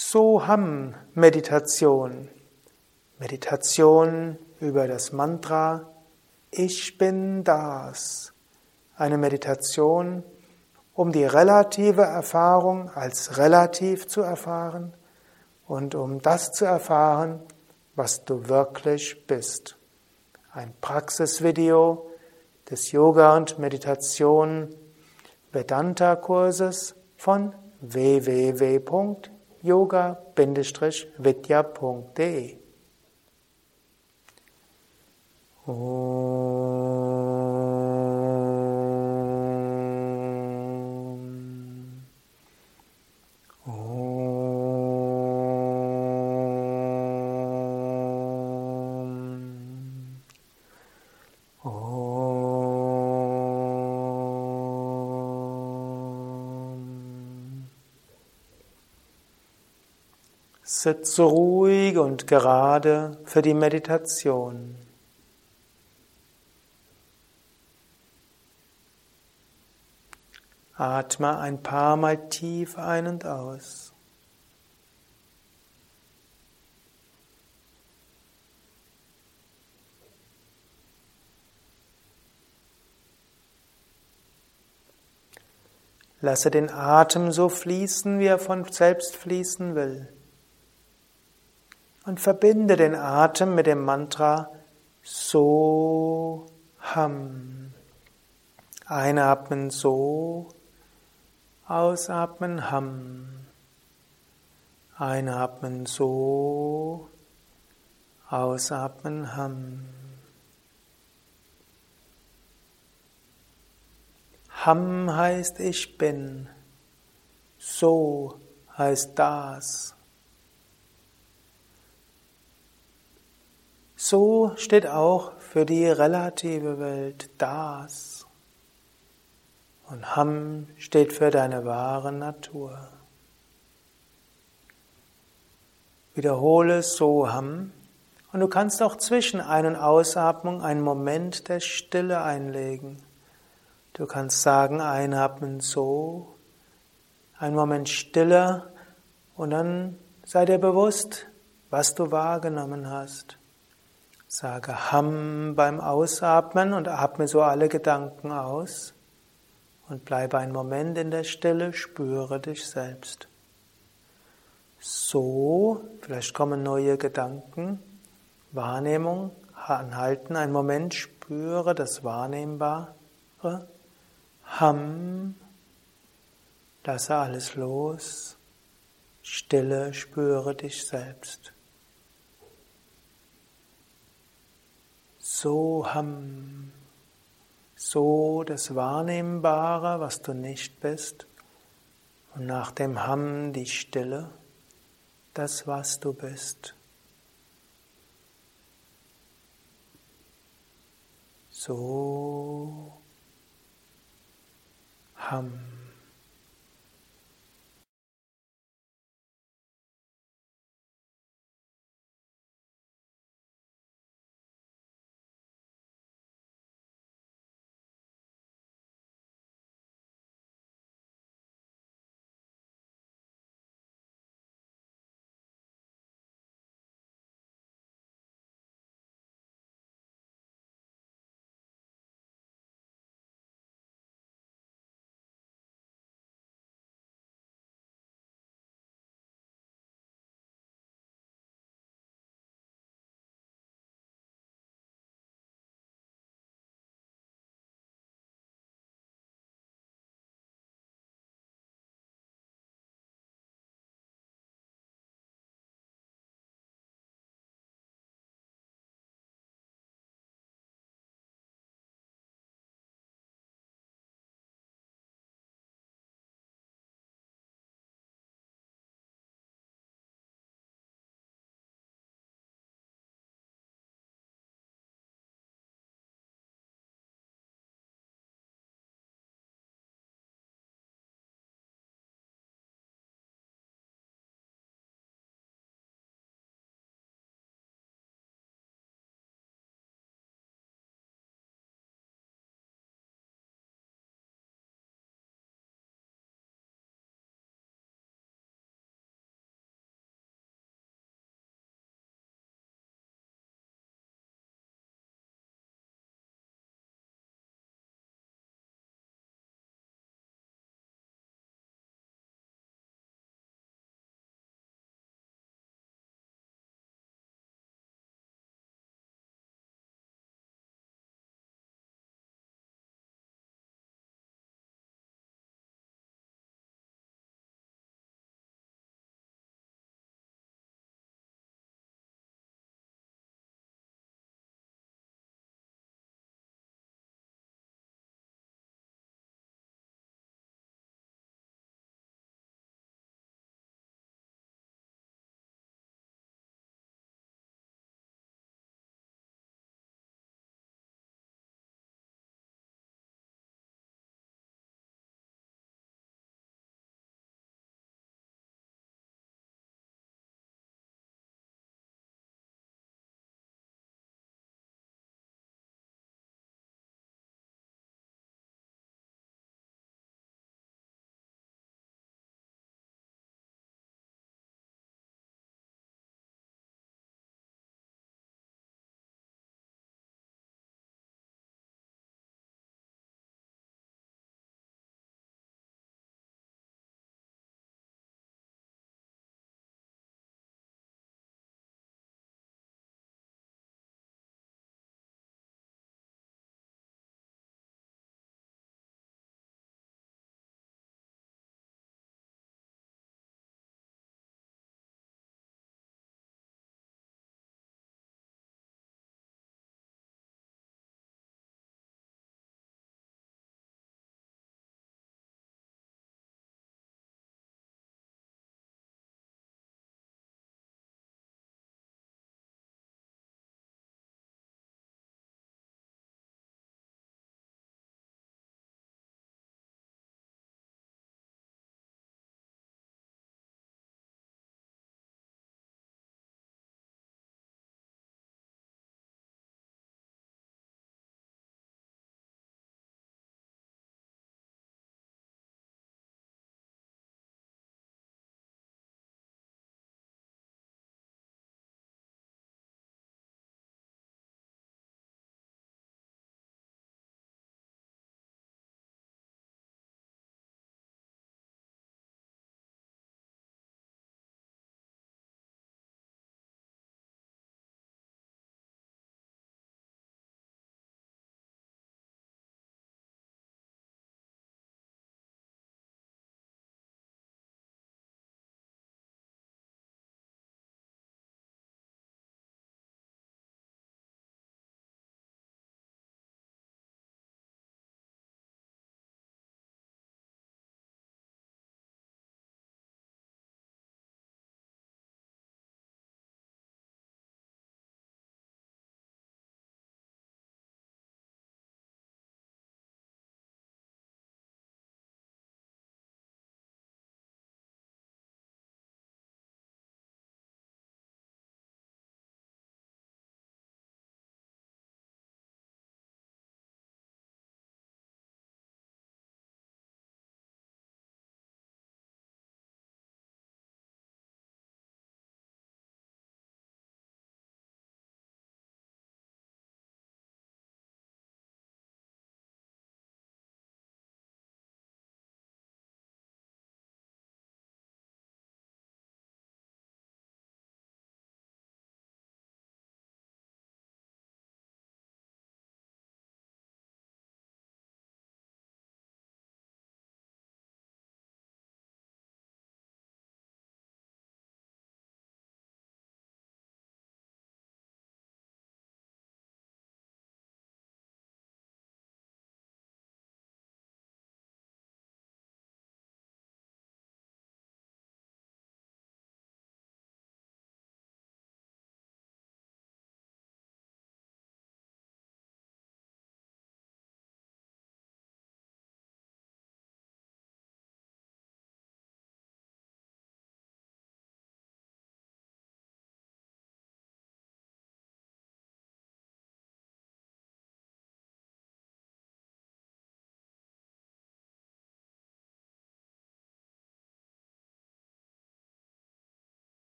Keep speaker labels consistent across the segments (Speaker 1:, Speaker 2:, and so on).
Speaker 1: Soham-Meditation. Meditation über das Mantra Ich bin das. Eine Meditation, um die relative Erfahrung als relativ zu erfahren und um das zu erfahren, was du wirklich bist. Ein Praxisvideo des Yoga und Meditation Vedanta Kurses von www yoga-vidya.de Sitze ruhig und gerade für die Meditation. Atme ein paar Mal tief ein und aus. Lasse den Atem so fließen, wie er von selbst fließen will und verbinde den Atem mit dem Mantra So Ham. Einatmen So, ausatmen Ham. Einatmen So, ausatmen Ham. Ham heißt ich bin. So heißt das. So steht auch für die relative Welt das. Und Ham steht für deine wahre Natur. Wiederhole so Ham. Und du kannst auch zwischen Ein- und Ausatmung einen Moment der Stille einlegen. Du kannst sagen, einatmen so, einen Moment Stille und dann sei dir bewusst, was du wahrgenommen hast. Sage Ham beim Ausatmen und atme so alle Gedanken aus und bleibe einen Moment in der Stille, spüre dich selbst. So, vielleicht kommen neue Gedanken, Wahrnehmung, anhalten, einen Moment, spüre das Wahrnehmbare. Ham, lasse alles los, Stille, spüre dich selbst. So Ham, so das Wahrnehmbare, was du nicht bist, und nach dem Ham die Stille, das, was du bist. So Ham.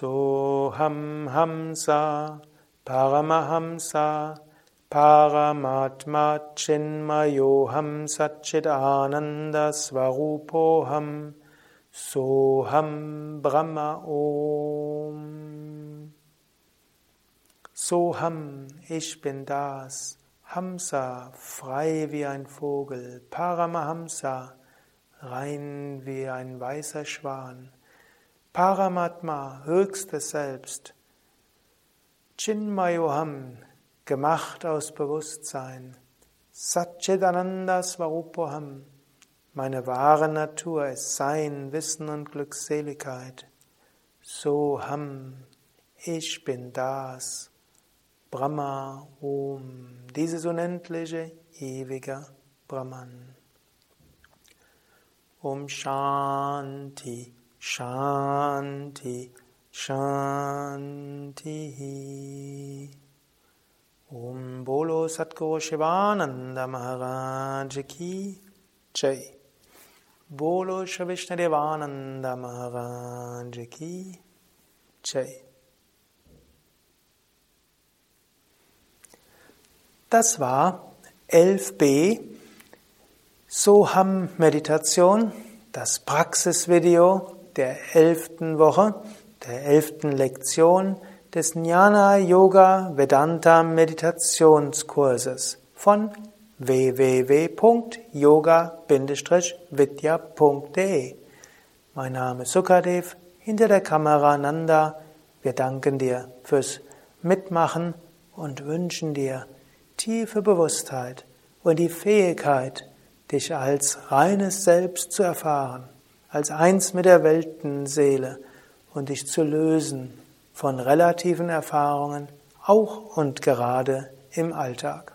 Speaker 1: Soham Hamsa Paramahamsa Paramatma Chinmayoham Satchidananda Svarupoham Soham Brahma Om Soham, ich bin das. Hamsa, frei wie ein Vogel. Paramahamsa, rein wie ein weißer Schwan. Paramatma, höchstes Selbst. Chinmayoham, gemacht aus Bewusstsein. Satchidananda Svarupoham, meine wahre Natur ist Sein, Wissen und Glückseligkeit. Soham, ich bin das. Brahma Om, dieses unendliche, ewige Brahman. Om Shanti, Shanti, Shanti. Om Bolo Satguru Shivananda Maharaj Ki Jai. Bolo Shavishna Devananda Maharaj Ki Jai. Das war 11b Soham Meditation, das Praxisvideo der elften Woche, der elften Lektion des Jnana Yoga Vedanta Meditationskurses von www.yoga-vidya.de. Mein Name ist Sukadev, hinter der Kamera Nanda. Wir danken dir fürs Mitmachen und wünschen dir tiefe Bewusstheit und die Fähigkeit, dich als reines Selbst zu erfahren, als eins mit der Weltenseele und dich zu lösen von relativen Erfahrungen, auch und gerade im Alltag.